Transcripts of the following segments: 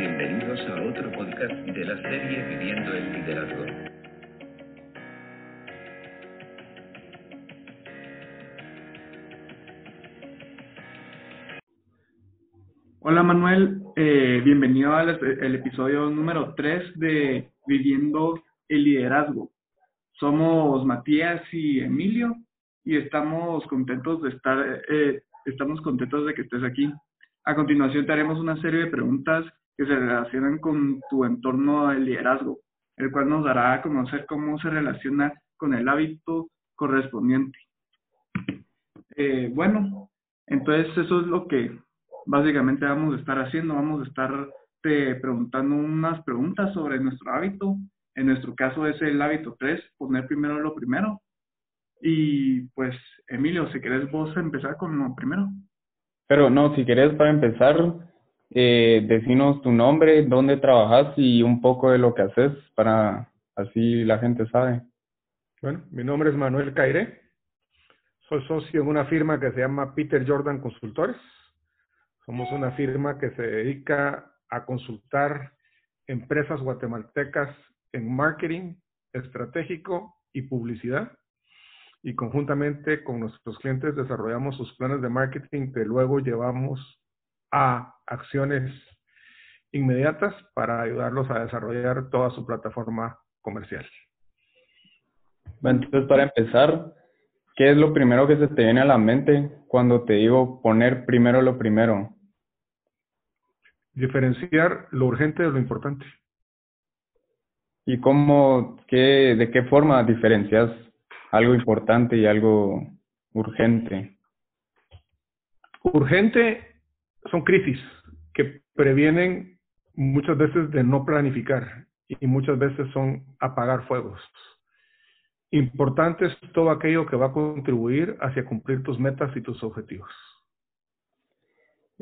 Bienvenidos a otro podcast de la serie Viviendo el Liderazgo. Hola Manuel, eh, bienvenido al episodio número 3 de Viviendo el Liderazgo. Somos Matías y Emilio y estamos contentos de estar, eh, estamos contentos de que estés aquí. A continuación te haremos una serie de preguntas que se relacionan con tu entorno de liderazgo, el cual nos dará a conocer cómo se relaciona con el hábito correspondiente. Eh, bueno, entonces eso es lo que básicamente vamos a estar haciendo. Vamos a estar te preguntando unas preguntas sobre nuestro hábito. En nuestro caso es el hábito 3, poner primero lo primero. Y pues, Emilio, si querés vos empezar con lo primero. Pero no, si querés para empezar, eh, decinos tu nombre, dónde trabajas y un poco de lo que haces para así la gente sabe. Bueno, mi nombre es Manuel Caire. Soy socio en una firma que se llama Peter Jordan Consultores. Somos una firma que se dedica a consultar empresas guatemaltecas en marketing estratégico y publicidad y conjuntamente con nuestros clientes desarrollamos sus planes de marketing que luego llevamos a acciones inmediatas para ayudarlos a desarrollar toda su plataforma comercial. Entonces para empezar, ¿qué es lo primero que se te viene a la mente cuando te digo poner primero lo primero? Diferenciar lo urgente de lo importante. ¿Y cómo, qué, de qué forma diferencias algo importante y algo urgente. Urgente son crisis que previenen muchas veces de no planificar y muchas veces son apagar fuegos. Importante es todo aquello que va a contribuir hacia cumplir tus metas y tus objetivos.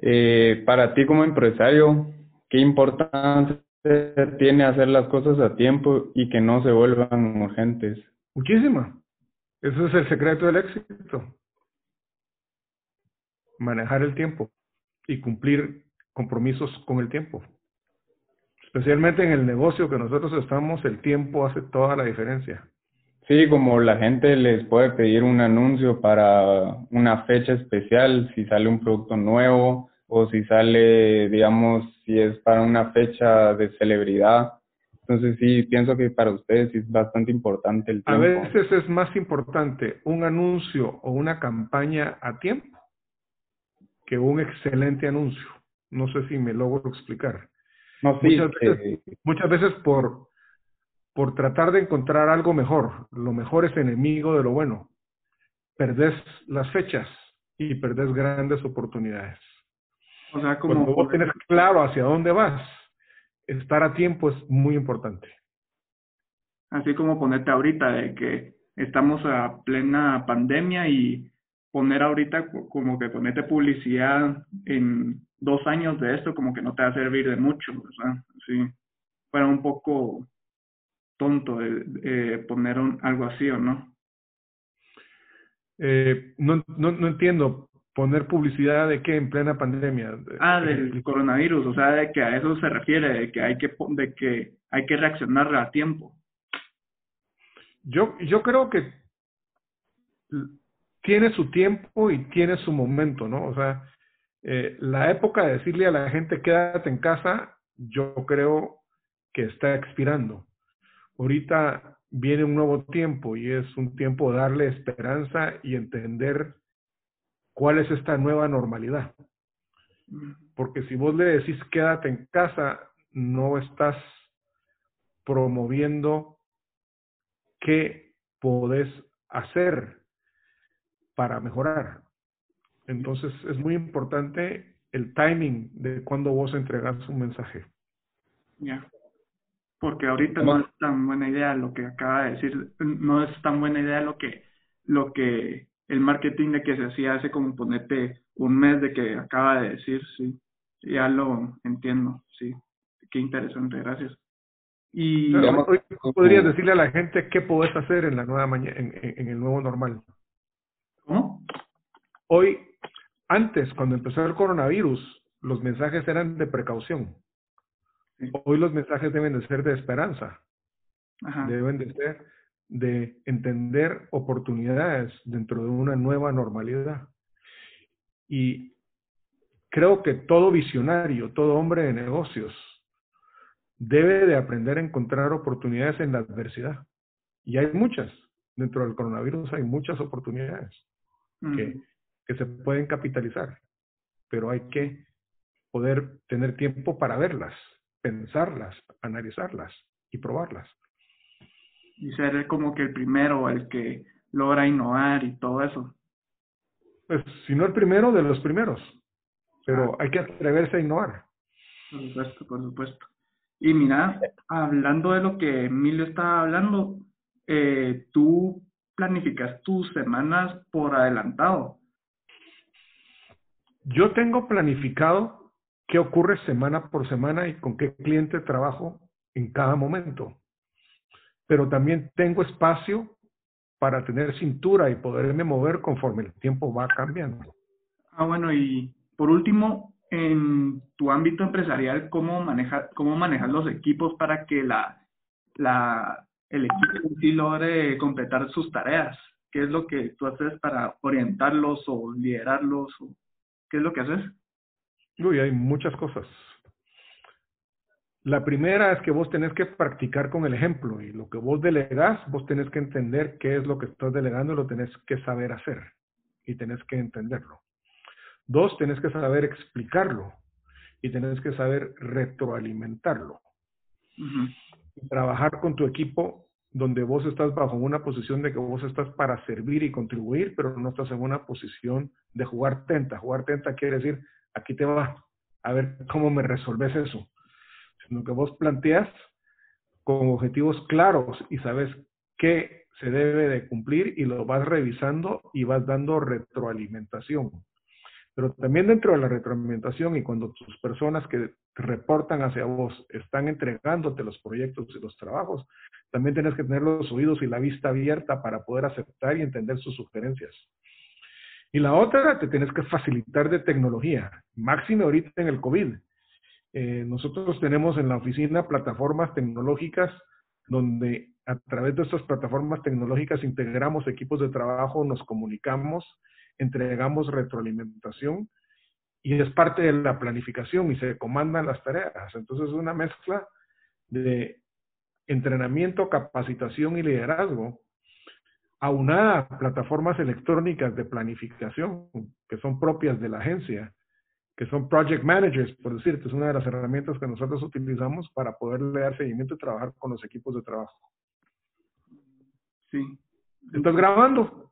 Eh, para ti como empresario, ¿qué importancia tiene hacer las cosas a tiempo y que no se vuelvan urgentes? Muchísima. Ese es el secreto del éxito. Manejar el tiempo y cumplir compromisos con el tiempo. Especialmente en el negocio que nosotros estamos, el tiempo hace toda la diferencia. Sí, como la gente les puede pedir un anuncio para una fecha especial, si sale un producto nuevo o si sale, digamos, si es para una fecha de celebridad, entonces sí, pienso que para ustedes es bastante importante el tiempo. A veces es más importante un anuncio o una campaña a tiempo que un excelente anuncio. No sé si me logro explicar. No, sí, muchas, veces, muchas veces por, por tratar de encontrar algo mejor, lo mejor es enemigo de lo bueno. Perdés las fechas y perdés grandes oportunidades. O sea, como Cuando vos tienes claro hacia dónde vas, estar a tiempo es muy importante. Así como ponerte ahorita de que estamos a plena pandemia y poner ahorita como que ponerte publicidad en dos años de esto como que no te va a servir de mucho, ¿verdad? Sí, fuera un poco tonto eh, poner algo así o no. Eh, no, no, no entiendo poner publicidad de qué en plena pandemia. Ah, del coronavirus, o sea, de que a eso se refiere, de que hay que de que hay que reaccionar a tiempo. Yo yo creo que tiene su tiempo y tiene su momento, ¿no? O sea, eh, la época de decirle a la gente quédate en casa, yo creo que está expirando. Ahorita viene un nuevo tiempo y es un tiempo de darle esperanza y entender cuál es esta nueva normalidad. Porque si vos le decís quédate en casa, no estás promoviendo qué podés hacer para mejorar. Entonces es muy importante el timing de cuando vos entregas un mensaje. Ya. Porque ahorita no es tan buena idea lo que acaba de decir, no es tan buena idea lo que lo que el marketing de que se hacía hace como ponete un mes de que acaba de decir, sí, ya lo entiendo, sí, qué interesante, gracias. Y hoy podrías decirle a la gente qué puedes hacer en la nueva mañana, en, el nuevo normal. ¿Cómo? Hoy, antes, cuando empezó el coronavirus, los mensajes eran de precaución. Hoy los mensajes deben de ser de esperanza, Ajá. deben de ser de entender oportunidades dentro de una nueva normalidad. Y creo que todo visionario, todo hombre de negocios, debe de aprender a encontrar oportunidades en la adversidad. Y hay muchas. Dentro del coronavirus hay muchas oportunidades que, se pueden capitalizar, pero hay que poder tener tiempo para verlas, pensarlas, analizarlas y probarlas. Y ser como que el primero, el que logra innovar y todo eso. Pues, si no el primero, de los primeros. Pero hay que atreverse a innovar. Por supuesto, por supuesto. Y mira, hablando de lo que Emilio estaba hablando, eh, tú planificas tus semanas por adelantado. Yo tengo planificado qué ocurre semana por semana y con qué cliente trabajo en cada momento. Pero también tengo espacio para tener cintura y poderme mover conforme el tiempo va cambiando. Ah, bueno, y por último, en tu ámbito empresarial, ¿cómo manejar, cómo manejas los equipos para que la, la, el equipo en sí logre completar sus tareas? ¿Qué es lo que tú haces para orientarlos o liderarlos? O, ¿Qué es lo que haces? Uy, hay muchas cosas. La primera es que vos tenés que practicar con el ejemplo y lo que vos delegás, vos tenés que entender qué es lo que estás delegando y lo tenés que saber hacer y tenés que entenderlo. Dos, tenés que saber explicarlo y tenés que saber retroalimentarlo. Trabajar con tu equipo donde vos estás bajo una posición de que vos estás para servir y contribuir, pero no estás en una posición de jugar tenta. Jugar tenta quiere decir, aquí te va, a ver cómo me resolves eso. Sino que vos planteas con objetivos claros y sabes qué se debe de cumplir y lo vas revisando y vas dando retroalimentación. Pero también dentro de la retroalimentación y cuando tus personas que reportan hacia vos están entregándote los proyectos y los trabajos, también tienes que tener los oídos y la vista abierta para poder aceptar y entender sus sugerencias. Y la otra, te tienes que facilitar de tecnología, máxime ahorita en el COVID. Eh, nosotros tenemos en la oficina plataformas tecnológicas donde a través de estas plataformas tecnológicas integramos equipos de trabajo, nos comunicamos, entregamos retroalimentación y es parte de la planificación y se comandan las tareas. Entonces es una mezcla de entrenamiento, capacitación y liderazgo aunada a plataformas electrónicas de planificación que son propias de la agencia, que son project managers, por decirte, es una de las herramientas que nosotros utilizamos para poderle dar seguimiento y trabajar con los equipos de trabajo. Sí. ¿Estás grabando?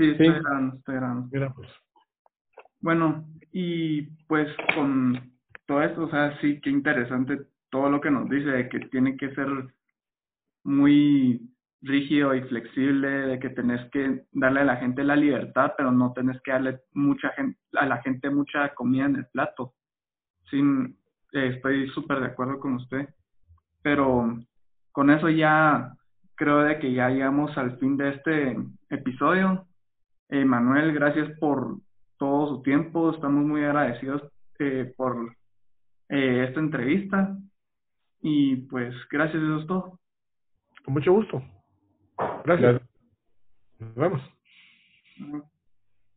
Sí, estoy Sí. grabando, estoy grabando. Mira, pues. Bueno, y pues con todo esto, o sea, sí, qué interesante todo lo que nos dice de que tiene que ser muy rígido y flexible, de que tenés que darle a la gente la libertad, pero no tenés que darle mucha gente, a la gente mucha comida en el plato. Sin, eh, estoy súper de acuerdo con usted. Pero con eso ya creo de que ya llegamos al fin de este episodio. Eh, Manuel, gracias por todo su tiempo. Estamos muy agradecidos eh, por eh, esta entrevista. Y pues gracias, eso es todo. Con mucho gusto. Gracias. Gracias. Nos vemos.